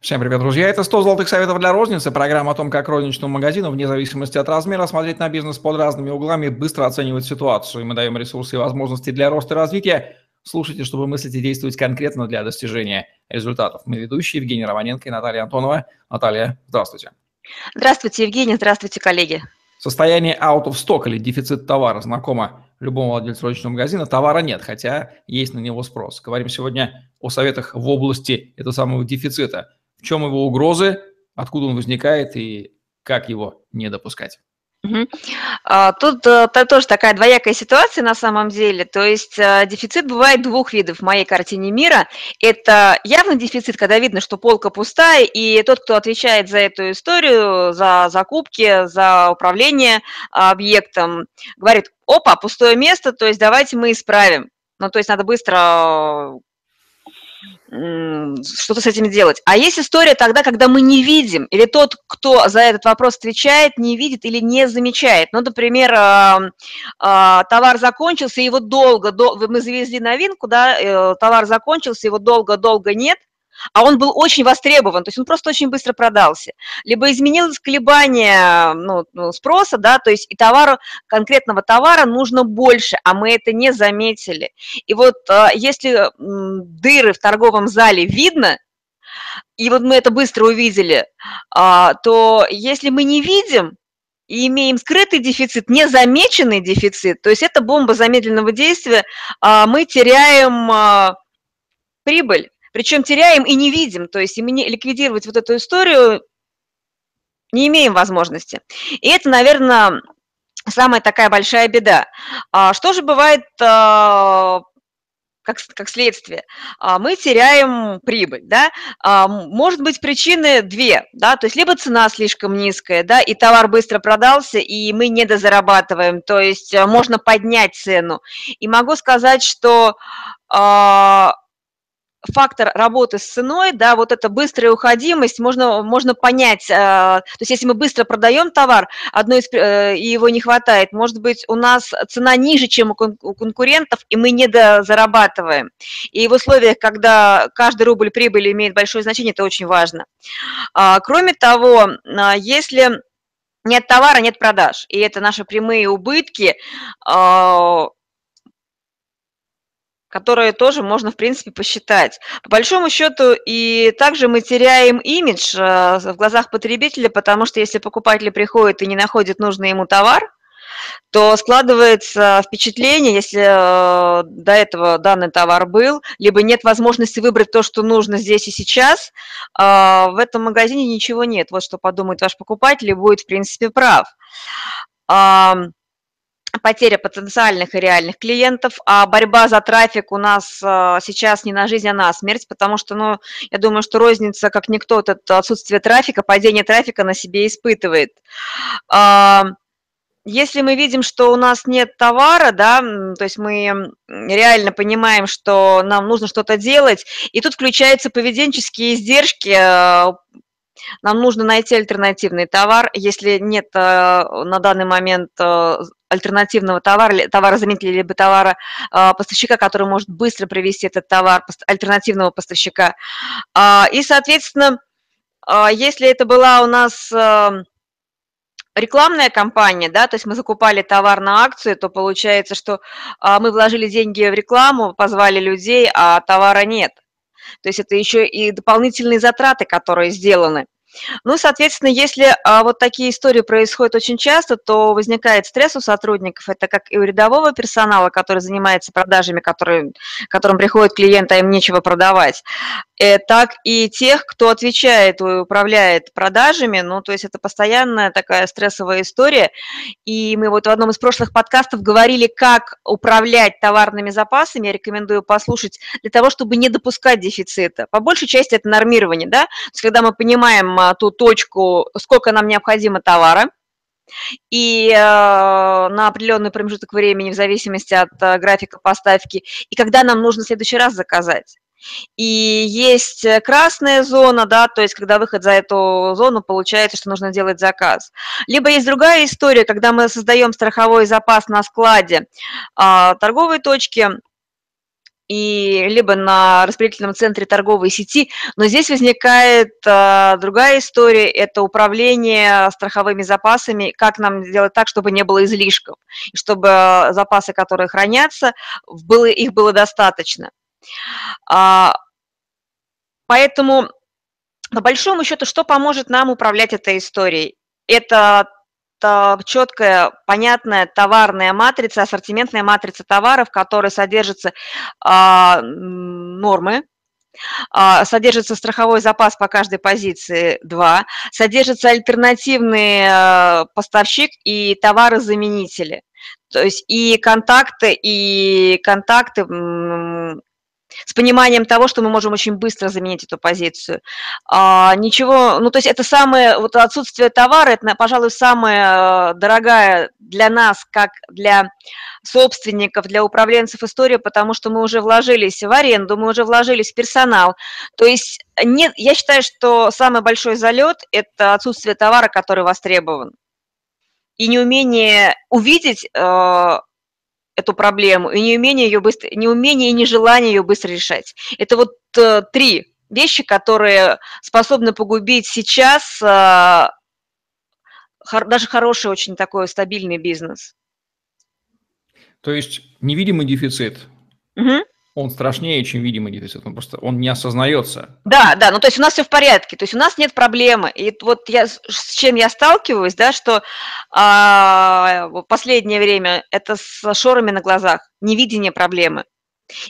Всем привет, друзья. Это 100 золотых советов для розницы. Программа о том, как розничному магазину, вне зависимости от размера, смотреть на бизнес под разными углами, быстро оценивать ситуацию. Мы даем ресурсы и возможности для роста и развития. Слушайте, чтобы мыслить и действовать конкретно для достижения результатов. Мы ведущие Евгений Романенко и Наталья Антонова. Наталья, здравствуйте. Здравствуйте, Евгений. Здравствуйте, коллеги. Состояние out of stock или дефицит товара знакомо любому владельцу розничного магазина. Товара нет, хотя есть на него спрос. Говорим сегодня о советах в области этого самого дефицита – в чем его угрозы, откуда он возникает и как его не допускать. Тут э, тоже такая двоякая ситуация на самом деле. То есть э, дефицит бывает двух видов в моей картине мира. Это явный дефицит, когда видно, что полка пустая, и тот, кто отвечает за эту историю, за закупки, за управление объектом, говорит, опа, пустое место, то есть давайте мы исправим. Ну, то есть надо быстро что-то с этим делать. А есть история тогда, когда мы не видим, или тот, кто за этот вопрос отвечает, не видит или не замечает. Ну, например, э, товар закончился, его долго, дол- мы завезли новинку, да, э, товар закончился, его долго-долго нет, а он был очень востребован, то есть он просто очень быстро продался. Либо изменилось колебание ну, ну, спроса, да, то есть и товару, конкретного товара нужно больше, а мы это не заметили. И вот а, если дыры в торговом зале видно, и вот мы это быстро увидели, а, то если мы не видим, и имеем скрытый дефицит, незамеченный дефицит, то есть это бомба замедленного действия, а, мы теряем прибыль. Причем теряем и не видим, то есть и мы не ликвидировать вот эту историю не имеем возможности. И это, наверное, самая такая большая беда. А что же бывает а, как, как следствие, а, мы теряем прибыль, да, может быть причины две, да, то есть либо цена слишком низкая, да, и товар быстро продался, и мы не дозарабатываем, то есть можно поднять цену. И могу сказать, что фактор работы с ценой, да, вот эта быстрая уходимость, можно, можно понять, э, то есть если мы быстро продаем товар, одно из, э, и его не хватает, может быть, у нас цена ниже, чем у, кон, у конкурентов, и мы не зарабатываем. И в условиях, когда каждый рубль прибыли имеет большое значение, это очень важно. А, кроме того, а, если нет товара, нет продаж, и это наши прямые убытки, а, которые тоже можно, в принципе, посчитать. По большому счету, и также мы теряем имидж э, в глазах потребителя, потому что если покупатель приходит и не находит нужный ему товар, то складывается впечатление, если э, до этого данный товар был, либо нет возможности выбрать то, что нужно здесь и сейчас, э, в этом магазине ничего нет. Вот что подумает ваш покупатель и будет, в принципе, прав потеря потенциальных и реальных клиентов, а борьба за трафик у нас а, сейчас не на жизнь, а на смерть, потому что, ну, я думаю, что розница, как никто, это отсутствие трафика, падение трафика на себе испытывает. А, если мы видим, что у нас нет товара, да, то есть мы реально понимаем, что нам нужно что-то делать, и тут включаются поведенческие издержки, а, нам нужно найти альтернативный товар. Если нет на данный момент альтернативного товара, товарозаменителя, либо товара а, поставщика, который может быстро привести этот товар, альтернативного поставщика. А, и, соответственно, если это была у нас рекламная кампания, да, то есть мы закупали товар на акцию, то получается, что мы вложили деньги в рекламу, позвали людей, а товара нет. То есть это еще и дополнительные затраты, которые сделаны. Ну, соответственно, если а, вот такие истории происходят очень часто, то возникает стресс у сотрудников. Это как и у рядового персонала, который занимается продажами, который, которым приходит клиент, а им нечего продавать, э, так и тех, кто отвечает и управляет продажами. Ну, то есть это постоянная такая стрессовая история. И мы вот в одном из прошлых подкастов говорили, как управлять товарными запасами. Я рекомендую послушать для того, чтобы не допускать дефицита. По большей части это нормирование, да, то есть когда мы понимаем, ту точку, сколько нам необходимо товара, и э, на определенный промежуток времени в зависимости от э, графика поставки, и когда нам нужно в следующий раз заказать. И есть красная зона, да, то есть когда выход за эту зону, получается, что нужно делать заказ. Либо есть другая история, когда мы создаем страховой запас на складе э, торговой точки, и либо на распределительном центре торговой сети, но здесь возникает а, другая история, это управление страховыми запасами, как нам сделать так, чтобы не было излишков, и чтобы запасы, которые хранятся, было, их было достаточно. А, поэтому, по большому счету, что поможет нам управлять этой историей? Это четкая, понятная товарная матрица, ассортиментная матрица товаров, в которой содержатся а, нормы, а, содержится страховой запас по каждой позиции 2, содержится альтернативный а, поставщик и товарозаменители. То есть и контакты, и контакты с пониманием того, что мы можем очень быстро заменить эту позицию. А, ничего, ну то есть это самое, вот отсутствие товара, это, пожалуй, самая э, дорогая для нас, как для собственников, для управленцев история, потому что мы уже вложились в аренду, мы уже вложились в персонал. То есть нет, я считаю, что самый большой залет – это отсутствие товара, который востребован. И неумение увидеть э, эту проблему, и неумение ее быстро, неумение и нежелание ее быстро решать. Это вот э, три вещи, которые способны погубить сейчас э, хор, даже хороший, очень такой стабильный бизнес. То есть невидимый дефицит. Угу он страшнее, чем видимый дефицит, он просто он не осознается. Да, да, ну то есть у нас все в порядке, то есть у нас нет проблемы. И вот я с чем я сталкиваюсь, да, что а, последнее время это с шорами на глазах, невидение проблемы.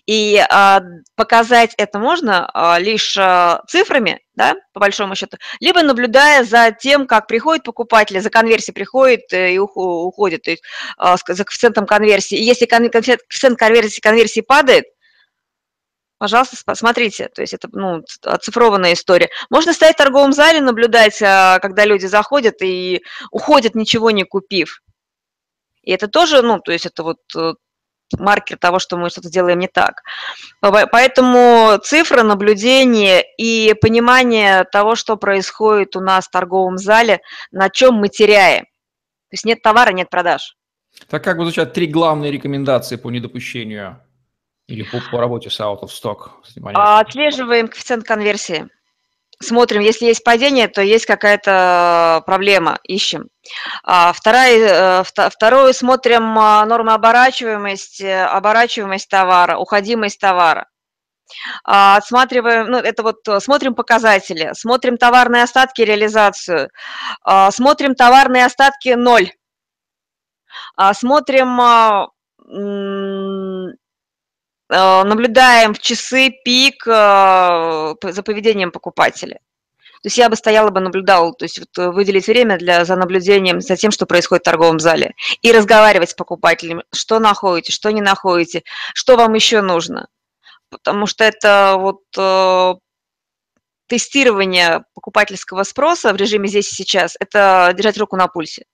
И а, показать это можно а, лишь а, цифрами, да, по большому счету, либо наблюдая за тем, как приходит покупатель, за конверсией приходит э, и уходит, то есть а, за коэффициентом конверсии. И если коэффициент конверсии, конверсии падает, пожалуйста, смотрите, то есть это ну, оцифрованная история. Можно стоять в торговом зале, наблюдать, а, когда люди заходят и уходят, ничего не купив. И это тоже, ну, то есть это вот э, маркер того, что мы что-то делаем не так. Поэтому цифры, наблюдение и понимание того, что происходит у нас в торговом зале, на чем мы теряем. То есть нет товара, нет продаж. Так как бы звучат три главные рекомендации по недопущению или по, по работе с out of stock? А, отслеживаем коэффициент конверсии. Смотрим, если есть падение, то есть какая-то проблема, ищем. А, вторая, э, второе, смотрим а, нормы оборачиваемости, оборачиваемость товара, уходимость товара. Отсматриваем, ну, это вот э, смотрим показатели, смотрим товарные остатки, реализацию, смотрим товарные остатки ноль, смотрим наблюдаем в часы пик э, за поведением покупателя. То есть я бы стояла бы, наблюдала, то есть вот э, выделить время для, за наблюдением за тем, что происходит в торговом зале, и разговаривать с покупателями, что находите, что не находите, что вам еще нужно. Потому что это вот э, тестирование покупательского спроса в режиме здесь и сейчас, это держать руку на пульсе.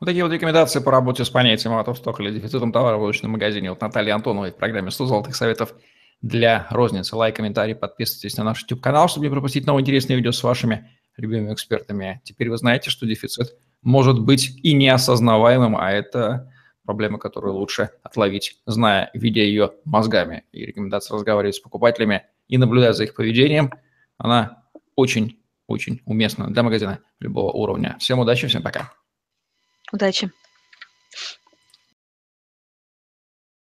Вот такие вот рекомендации по работе с понятием out of или дефицитом товара в уличном магазине от Натальи Антоновой в программе «100 золотых советов для розницы». Лайк, комментарий, подписывайтесь на наш YouTube-канал, чтобы не пропустить новые интересные видео с вашими любимыми экспертами. Теперь вы знаете, что дефицит может быть и неосознаваемым, а это проблема, которую лучше отловить, зная, видя ее мозгами. И рекомендация разговаривать с покупателями и наблюдать за их поведением, она очень-очень уместна для магазина любого уровня. Всем удачи, всем пока. Удачи!